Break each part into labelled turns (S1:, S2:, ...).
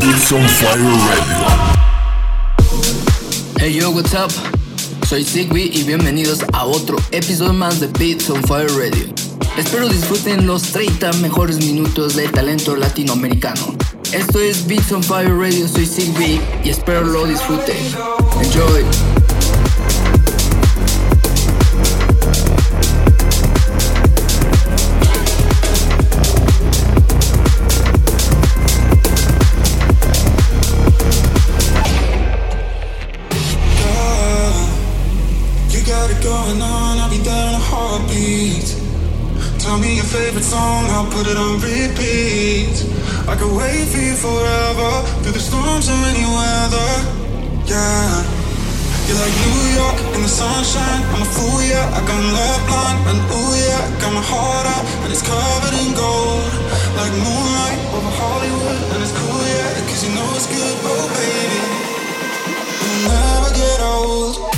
S1: Beats on Fire Radio.
S2: Hey yo, what's up? Soy Sigby y bienvenidos a otro episodio más de Beats on Fire Radio. Espero disfruten los 30 mejores minutos de talento latinoamericano. Esto es Beats on Fire Radio, soy Sigby y espero lo disfruten. Enjoy.
S3: Put it on repeat. I could wait for you forever, through the storms or any weather. Yeah. You're like New York in the sunshine, I'm a fool, yeah. I got love blind, and ooh, yeah. Got my heart out, and it's covered in gold. Like moonlight over Hollywood, and it's cool, yeah. Cause you know it's good, oh baby. You'll never get old.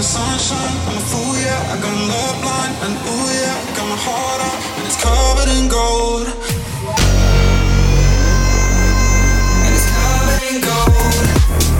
S3: The sunshine. I'm a fool, yeah. I got a love blind. And ooh, yeah. I Got my heart out. And it's covered in gold. And it's covered in gold.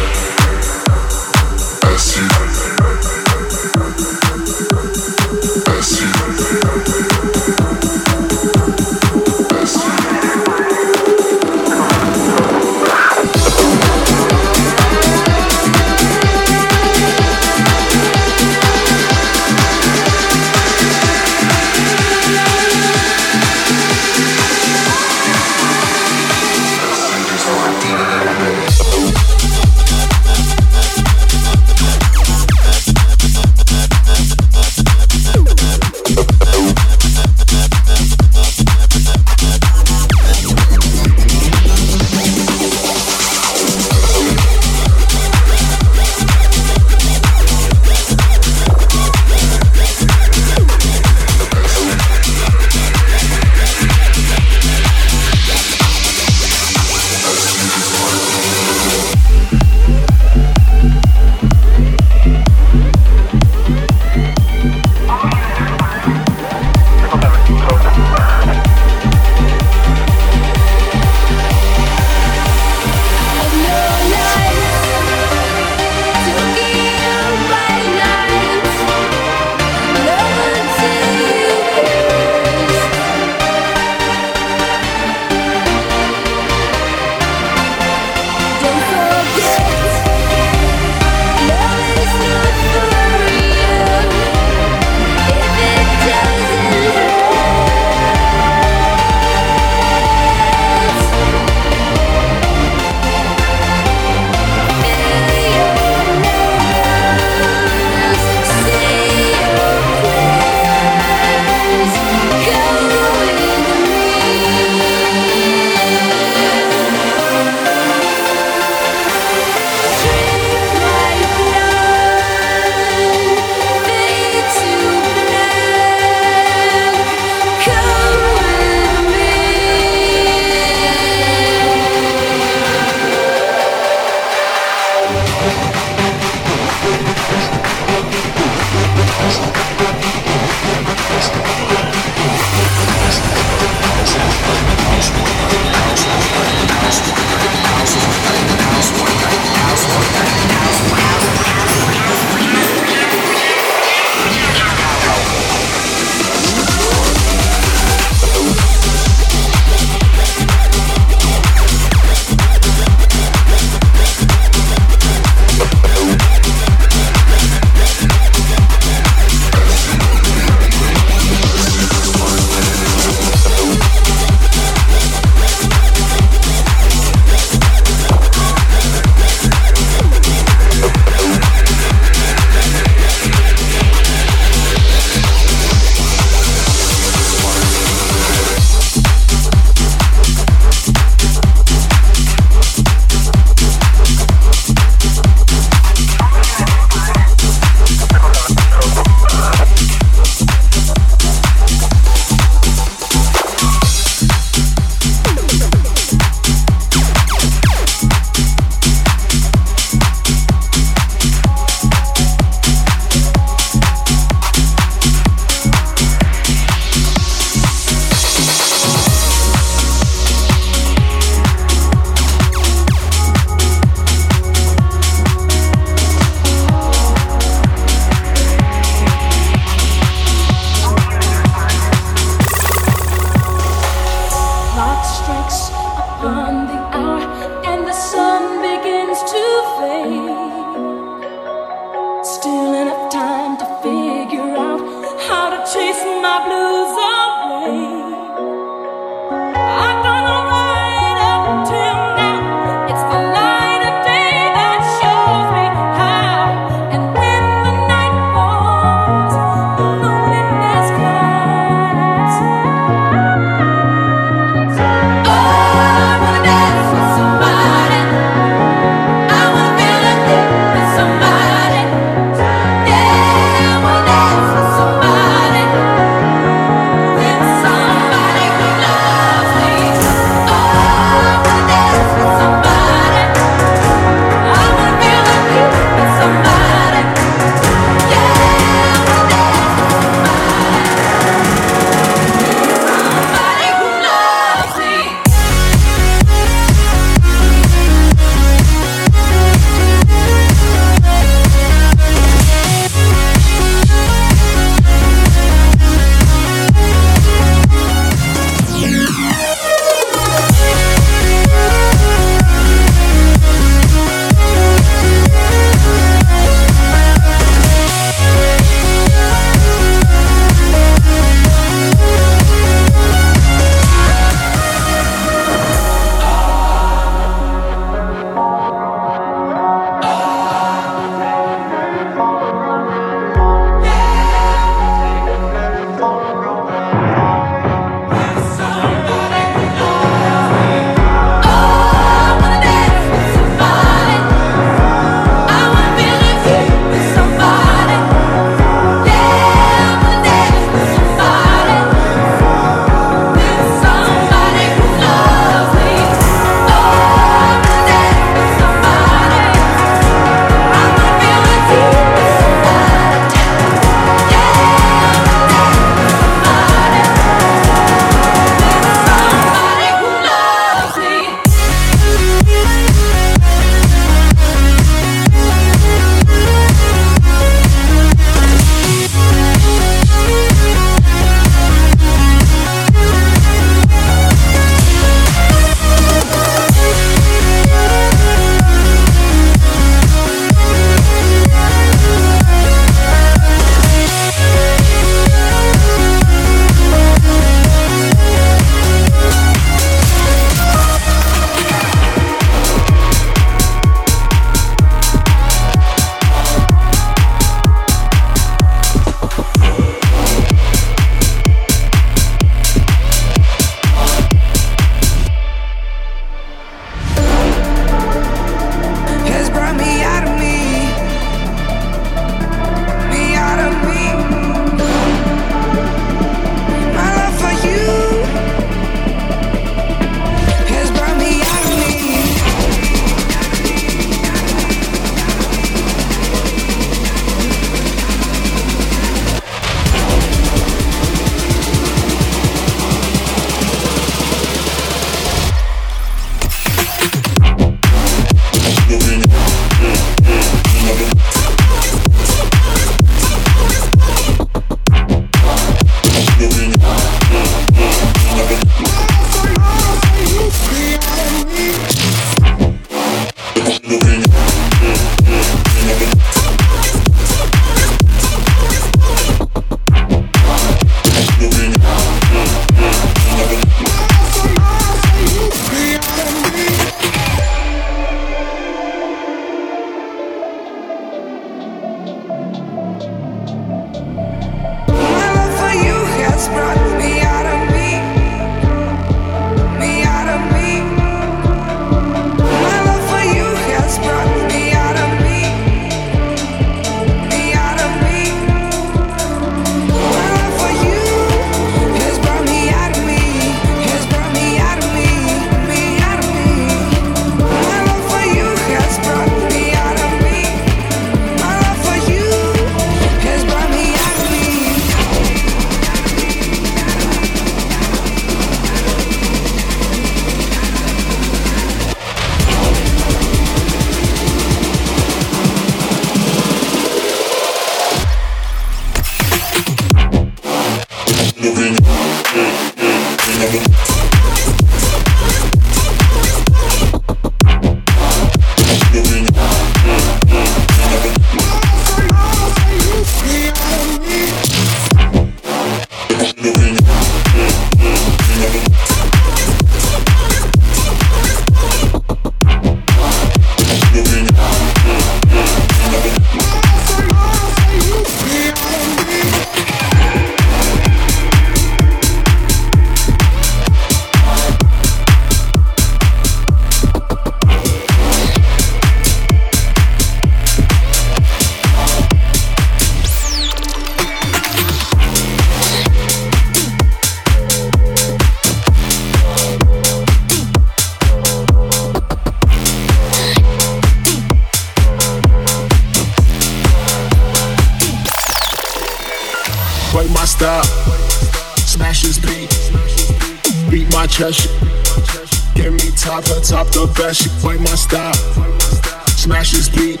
S1: Smash this beat.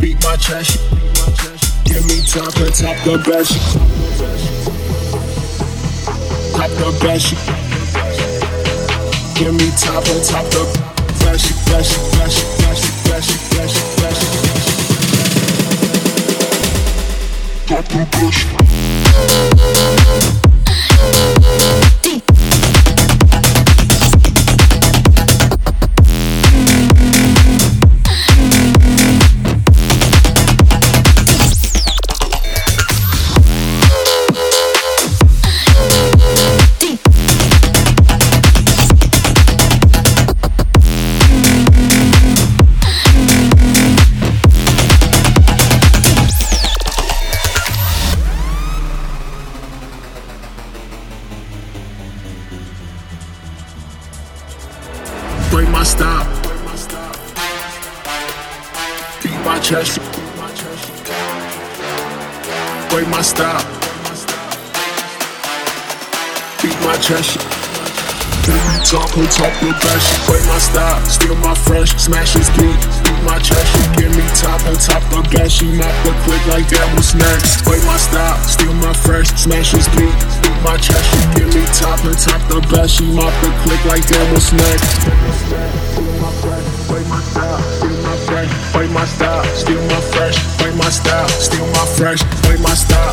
S1: Beat my chest. Give me top, her top the best. Top the best. Give me top, her top the best. Best, best, best, best, best, best. Top the best. Top the. Break my style. Steal my fresh. Smash his beat. Beat my chest. She give me top on top the best. She mop the quick like that was next. Break my style. Steal my fresh. Smash his beat. Beat my chest. She give me top on top the best. She mop the quick like that was next. Play my style, steal my fresh, play my style, steal my fresh, play my style, steal my fresh, play play my style,